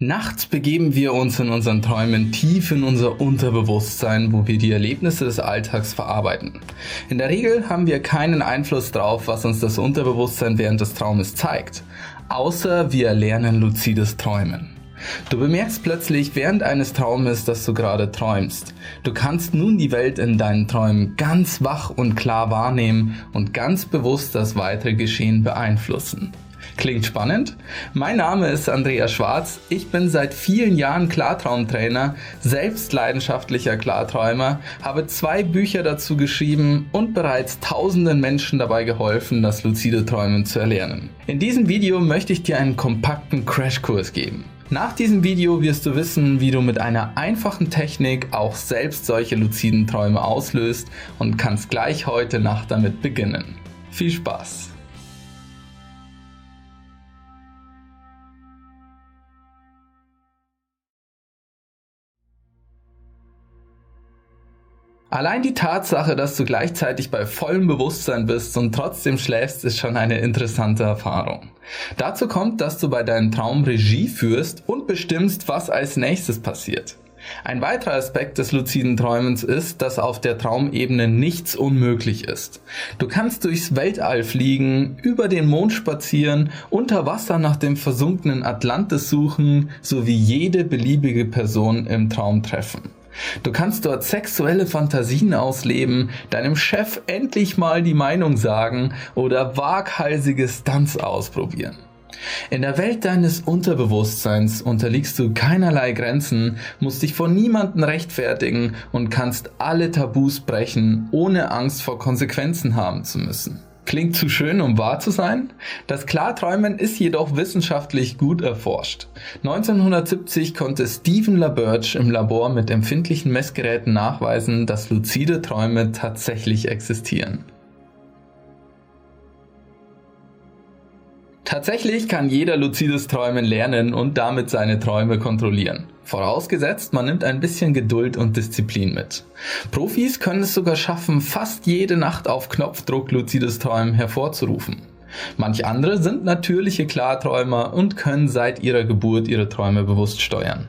Nachts begeben wir uns in unseren Träumen tief in unser Unterbewusstsein, wo wir die Erlebnisse des Alltags verarbeiten. In der Regel haben wir keinen Einfluss darauf, was uns das Unterbewusstsein während des Traumes zeigt, außer wir lernen luzides Träumen. Du bemerkst plötzlich während eines Traumes, dass du gerade träumst. Du kannst nun die Welt in deinen Träumen ganz wach und klar wahrnehmen und ganz bewusst das weitere Geschehen beeinflussen. Klingt spannend? Mein Name ist Andreas Schwarz. Ich bin seit vielen Jahren Klartraumtrainer, selbst leidenschaftlicher Klarträumer, habe zwei Bücher dazu geschrieben und bereits tausenden Menschen dabei geholfen, das lucide Träumen zu erlernen. In diesem Video möchte ich dir einen kompakten Crashkurs geben. Nach diesem Video wirst du wissen, wie du mit einer einfachen Technik auch selbst solche luziden Träume auslöst und kannst gleich heute Nacht damit beginnen. Viel Spaß! Allein die Tatsache, dass du gleichzeitig bei vollem Bewusstsein bist und trotzdem schläfst, ist schon eine interessante Erfahrung. Dazu kommt, dass du bei deinem Traum Regie führst und bestimmst, was als nächstes passiert. Ein weiterer Aspekt des luziden Träumens ist, dass auf der Traumebene nichts unmöglich ist. Du kannst durchs Weltall fliegen, über den Mond spazieren, unter Wasser nach dem versunkenen Atlantis suchen, sowie jede beliebige Person im Traum treffen. Du kannst dort sexuelle Fantasien ausleben, deinem Chef endlich mal die Meinung sagen oder waghalsige Stunts ausprobieren. In der Welt deines Unterbewusstseins unterliegst du keinerlei Grenzen, musst dich vor niemanden rechtfertigen und kannst alle Tabus brechen, ohne Angst vor Konsequenzen haben zu müssen. Klingt zu schön, um wahr zu sein? Das Klarträumen ist jedoch wissenschaftlich gut erforscht. 1970 konnte Stephen LaBerge im Labor mit empfindlichen Messgeräten nachweisen, dass luzide Träume tatsächlich existieren. Tatsächlich kann jeder luzides Träumen lernen und damit seine Träume kontrollieren. Vorausgesetzt, man nimmt ein bisschen Geduld und Disziplin mit. Profis können es sogar schaffen, fast jede Nacht auf Knopfdruck luzides Träumen hervorzurufen. Manch andere sind natürliche Klarträumer und können seit ihrer Geburt ihre Träume bewusst steuern.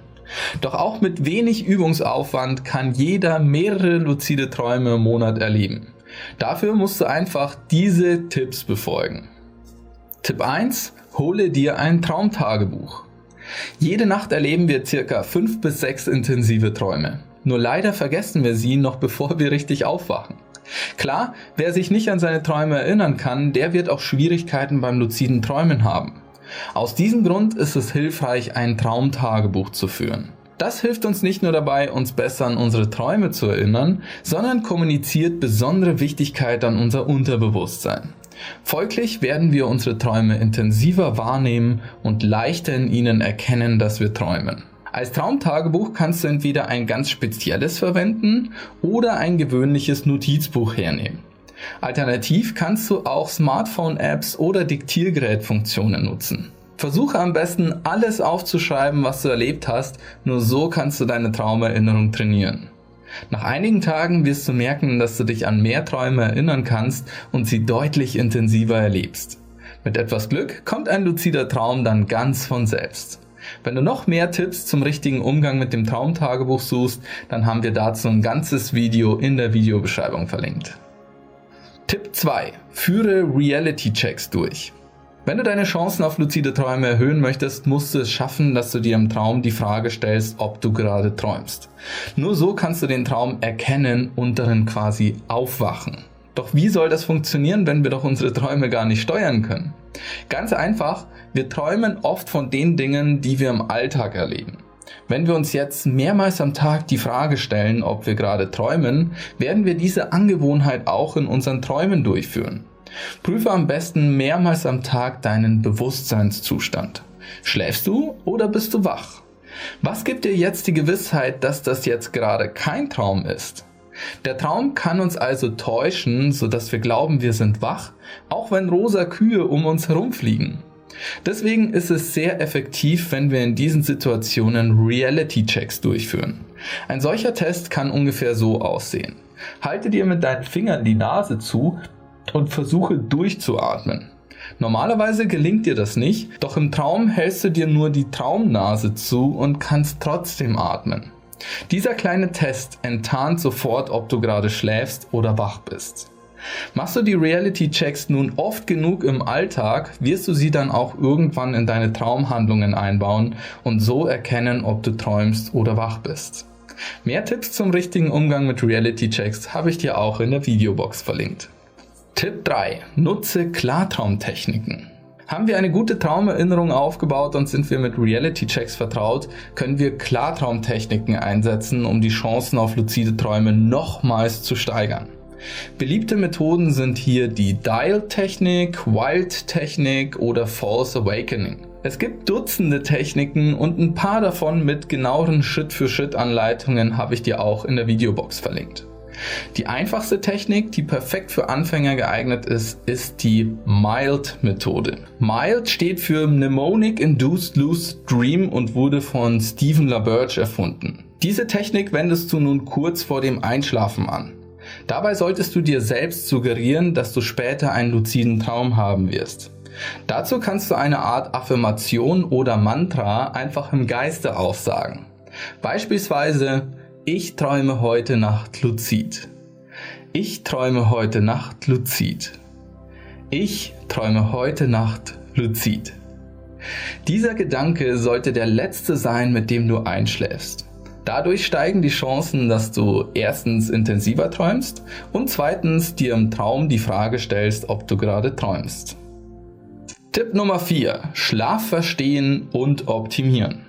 Doch auch mit wenig Übungsaufwand kann jeder mehrere luzide Träume im Monat erleben. Dafür musst du einfach diese Tipps befolgen. Tipp 1. Hole dir ein Traumtagebuch. Jede Nacht erleben wir circa 5 bis 6 intensive Träume. Nur leider vergessen wir sie noch bevor wir richtig aufwachen. Klar, wer sich nicht an seine Träume erinnern kann, der wird auch Schwierigkeiten beim luziden Träumen haben. Aus diesem Grund ist es hilfreich, ein Traumtagebuch zu führen. Das hilft uns nicht nur dabei, uns besser an unsere Träume zu erinnern, sondern kommuniziert besondere Wichtigkeit an unser Unterbewusstsein. Folglich werden wir unsere Träume intensiver wahrnehmen und leichter in ihnen erkennen, dass wir träumen. Als Traumtagebuch kannst du entweder ein ganz spezielles verwenden oder ein gewöhnliches Notizbuch hernehmen. Alternativ kannst du auch Smartphone-Apps oder Diktiergerätfunktionen nutzen. Versuche am besten alles aufzuschreiben, was du erlebt hast, nur so kannst du deine Traumerinnerung trainieren. Nach einigen Tagen wirst du merken, dass du dich an mehr Träume erinnern kannst und sie deutlich intensiver erlebst. Mit etwas Glück kommt ein luzider Traum dann ganz von selbst. Wenn du noch mehr Tipps zum richtigen Umgang mit dem Traumtagebuch suchst, dann haben wir dazu ein ganzes Video in der Videobeschreibung verlinkt. Tipp 2. Führe Reality Checks durch. Wenn du deine Chancen auf luzide Träume erhöhen möchtest, musst du es schaffen, dass du dir im Traum die Frage stellst, ob du gerade träumst. Nur so kannst du den Traum erkennen und darin quasi aufwachen. Doch wie soll das funktionieren, wenn wir doch unsere Träume gar nicht steuern können? Ganz einfach, wir träumen oft von den Dingen, die wir im Alltag erleben. Wenn wir uns jetzt mehrmals am Tag die Frage stellen, ob wir gerade träumen, werden wir diese Angewohnheit auch in unseren Träumen durchführen. Prüfe am besten mehrmals am Tag deinen Bewusstseinszustand. Schläfst du oder bist du wach? Was gibt dir jetzt die Gewissheit, dass das jetzt gerade kein Traum ist? Der Traum kann uns also täuschen, sodass wir glauben, wir sind wach, auch wenn rosa Kühe um uns herumfliegen. Deswegen ist es sehr effektiv, wenn wir in diesen Situationen Reality-Checks durchführen. Ein solcher Test kann ungefähr so aussehen. Halte dir mit deinen Fingern die Nase zu und versuche durchzuatmen. Normalerweise gelingt dir das nicht, doch im Traum hältst du dir nur die Traumnase zu und kannst trotzdem atmen. Dieser kleine Test enttarnt sofort, ob du gerade schläfst oder wach bist. Machst du die Reality-Checks nun oft genug im Alltag, wirst du sie dann auch irgendwann in deine Traumhandlungen einbauen und so erkennen, ob du träumst oder wach bist. Mehr Tipps zum richtigen Umgang mit Reality-Checks habe ich dir auch in der Videobox verlinkt. Tipp 3. Nutze Klartraumtechniken. Haben wir eine gute Traumerinnerung aufgebaut und sind wir mit Reality-Checks vertraut, können wir Klartraumtechniken einsetzen, um die Chancen auf luzide Träume nochmals zu steigern. Beliebte Methoden sind hier die Dial-Technik, Wild-Technik oder False Awakening. Es gibt Dutzende Techniken und ein paar davon mit genaueren Schritt-für-Schritt-Anleitungen habe ich dir auch in der Videobox verlinkt. Die einfachste Technik, die perfekt für Anfänger geeignet ist, ist die MILD-Methode. MILD steht für Mnemonic Induced Lucid Dream und wurde von Stephen LaBerge erfunden. Diese Technik wendest du nun kurz vor dem Einschlafen an. Dabei solltest du dir selbst suggerieren, dass du später einen luziden Traum haben wirst. Dazu kannst du eine Art Affirmation oder Mantra einfach im Geiste aufsagen. Beispielsweise ich träume heute Nacht luzid. Ich träume heute Nacht luzid. Ich träume heute Nacht luzid. Dieser Gedanke sollte der letzte sein, mit dem du einschläfst. Dadurch steigen die Chancen, dass du erstens intensiver träumst und zweitens dir im Traum die Frage stellst, ob du gerade träumst. Tipp Nummer 4. Schlaf verstehen und optimieren.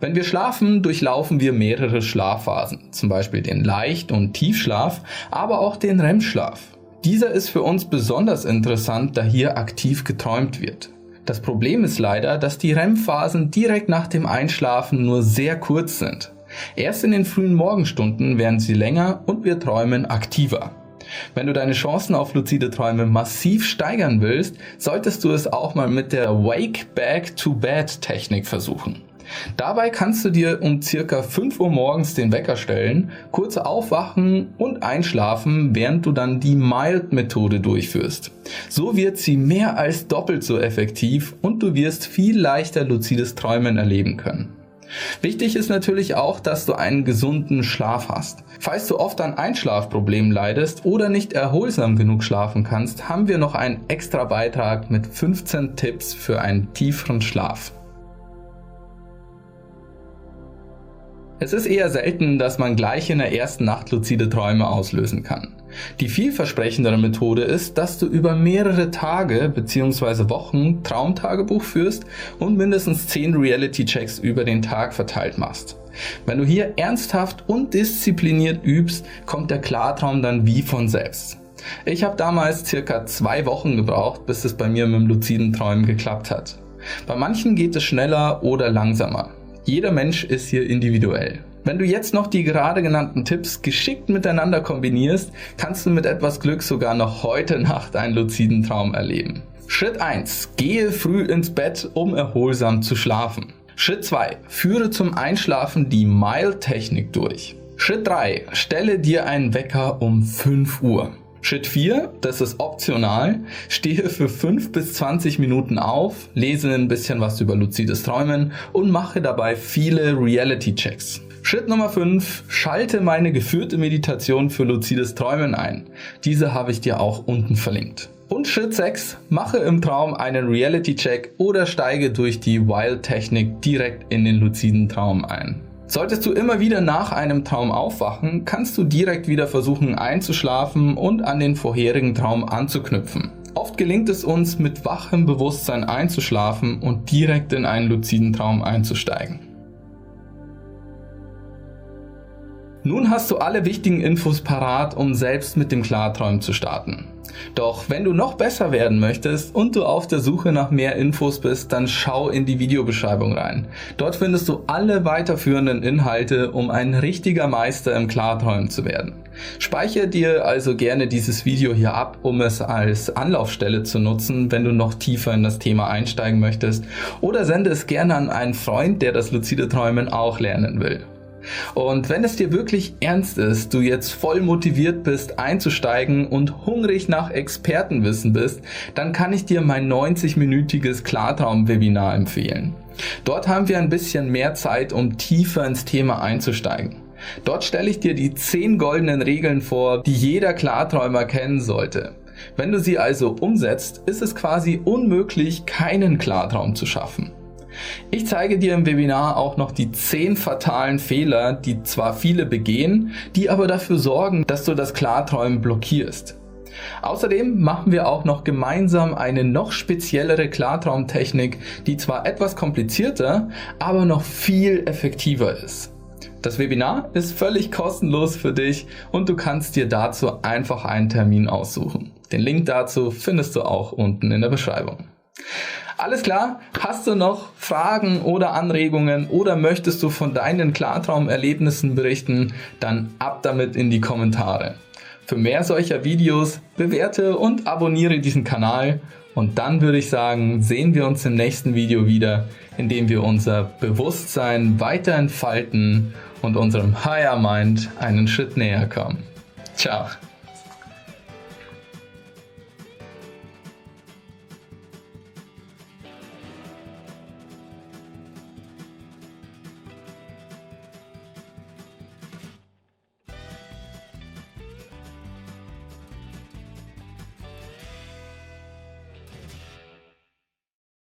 Wenn wir schlafen, durchlaufen wir mehrere Schlafphasen, zum Beispiel den Leicht- und Tiefschlaf, aber auch den REM-Schlaf. Dieser ist für uns besonders interessant, da hier aktiv geträumt wird. Das Problem ist leider, dass die REM-Phasen direkt nach dem Einschlafen nur sehr kurz sind. Erst in den frühen Morgenstunden werden sie länger und wir träumen aktiver. Wenn du deine Chancen auf luzide Träume massiv steigern willst, solltest du es auch mal mit der Wake Back to Bed Technik versuchen. Dabei kannst du dir um circa 5 Uhr morgens den Wecker stellen, kurz aufwachen und einschlafen, während du dann die Mild-Methode durchführst. So wird sie mehr als doppelt so effektiv und du wirst viel leichter luzides Träumen erleben können. Wichtig ist natürlich auch, dass du einen gesunden Schlaf hast. Falls du oft an Einschlafproblemen leidest oder nicht erholsam genug schlafen kannst, haben wir noch einen extra Beitrag mit 15 Tipps für einen tieferen Schlaf. Es ist eher selten, dass man gleich in der ersten Nacht luzide Träume auslösen kann. Die vielversprechendere Methode ist, dass du über mehrere Tage bzw. Wochen Traumtagebuch führst und mindestens 10 Reality-Checks über den Tag verteilt machst. Wenn du hier ernsthaft und diszipliniert übst, kommt der Klartraum dann wie von selbst. Ich habe damals circa zwei Wochen gebraucht, bis es bei mir mit dem luziden Träumen geklappt hat. Bei manchen geht es schneller oder langsamer. Jeder Mensch ist hier individuell. Wenn du jetzt noch die gerade genannten Tipps geschickt miteinander kombinierst, kannst du mit etwas Glück sogar noch heute Nacht einen luziden Traum erleben. Schritt 1. Gehe früh ins Bett, um erholsam zu schlafen. Schritt 2. Führe zum Einschlafen die Mile-Technik durch. Schritt 3. Stelle dir einen Wecker um 5 Uhr. Schritt 4, das ist optional, stehe für 5 bis 20 Minuten auf, lese ein bisschen was über luzides Träumen und mache dabei viele Reality-Checks. Schritt Nummer 5, schalte meine geführte Meditation für luzides Träumen ein. Diese habe ich dir auch unten verlinkt. Und Schritt 6, mache im Traum einen Reality-Check oder steige durch die Wild-Technik direkt in den luziden Traum ein. Solltest du immer wieder nach einem Traum aufwachen, kannst du direkt wieder versuchen einzuschlafen und an den vorherigen Traum anzuknüpfen. Oft gelingt es uns, mit wachem Bewusstsein einzuschlafen und direkt in einen luziden Traum einzusteigen. Nun hast du alle wichtigen Infos parat, um selbst mit dem Klarträumen zu starten. Doch wenn du noch besser werden möchtest und du auf der Suche nach mehr Infos bist, dann schau in die Videobeschreibung rein. Dort findest du alle weiterführenden Inhalte, um ein richtiger Meister im Klarträumen zu werden. Speichere dir also gerne dieses Video hier ab, um es als Anlaufstelle zu nutzen, wenn du noch tiefer in das Thema einsteigen möchtest, oder sende es gerne an einen Freund, der das luzide Träumen auch lernen will. Und wenn es dir wirklich ernst ist, du jetzt voll motiviert bist einzusteigen und hungrig nach Expertenwissen bist, dann kann ich dir mein 90-minütiges Klartraum-Webinar empfehlen. Dort haben wir ein bisschen mehr Zeit, um tiefer ins Thema einzusteigen. Dort stelle ich dir die 10 goldenen Regeln vor, die jeder Klarträumer kennen sollte. Wenn du sie also umsetzt, ist es quasi unmöglich, keinen Klartraum zu schaffen. Ich zeige dir im Webinar auch noch die 10 fatalen Fehler, die zwar viele begehen, die aber dafür sorgen, dass du das Klarträumen blockierst. Außerdem machen wir auch noch gemeinsam eine noch speziellere Klartraumtechnik, die zwar etwas komplizierter, aber noch viel effektiver ist. Das Webinar ist völlig kostenlos für dich und du kannst dir dazu einfach einen Termin aussuchen. Den Link dazu findest du auch unten in der Beschreibung. Alles klar? Hast du noch Fragen oder Anregungen oder möchtest du von deinen Klartraumerlebnissen berichten? Dann ab damit in die Kommentare. Für mehr solcher Videos bewerte und abonniere diesen Kanal und dann würde ich sagen, sehen wir uns im nächsten Video wieder, in dem wir unser Bewusstsein weiter entfalten und unserem Higher Mind einen Schritt näher kommen. Ciao.